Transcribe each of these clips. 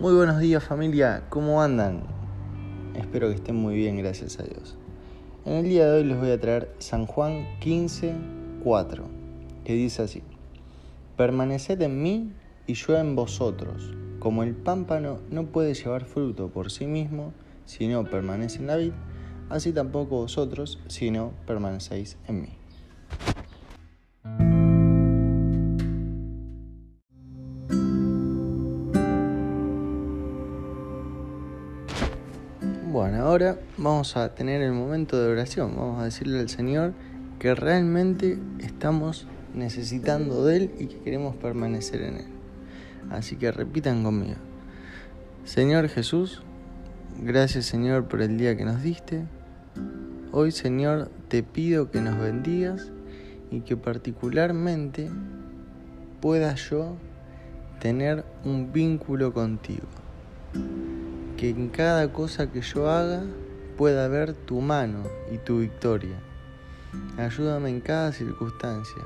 Muy buenos días familia, ¿cómo andan? Espero que estén muy bien, gracias a Dios. En el día de hoy les voy a traer San Juan 15, 4, que dice así, Permaneced en mí y yo en vosotros, como el pámpano no puede llevar fruto por sí mismo si no permanece en la vid, así tampoco vosotros si no permanecéis en mí. Bueno, ahora vamos a tener el momento de oración. Vamos a decirle al Señor que realmente estamos necesitando de Él y que queremos permanecer en Él. Así que repitan conmigo. Señor Jesús, gracias Señor por el día que nos diste. Hoy Señor te pido que nos bendigas y que particularmente pueda yo tener un vínculo contigo que en cada cosa que yo haga pueda ver tu mano y tu victoria. Ayúdame en cada circunstancia.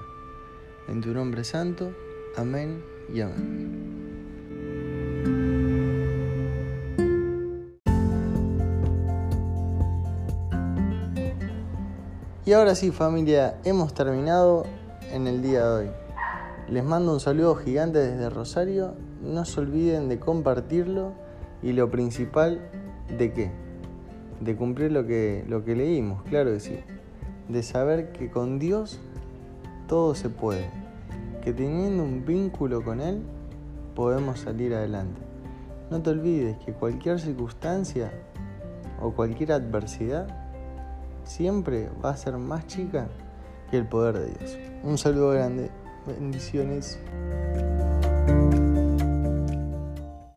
En tu nombre santo, amén y amén. Y ahora sí familia, hemos terminado en el día de hoy. Les mando un saludo gigante desde Rosario. No se olviden de compartirlo y lo principal, ¿de qué? De cumplir lo que, lo que leímos, claro que sí. De saber que con Dios todo se puede. Que teniendo un vínculo con Él podemos salir adelante. No te olvides que cualquier circunstancia o cualquier adversidad siempre va a ser más chica que el poder de Dios. Un saludo grande. Bendiciones.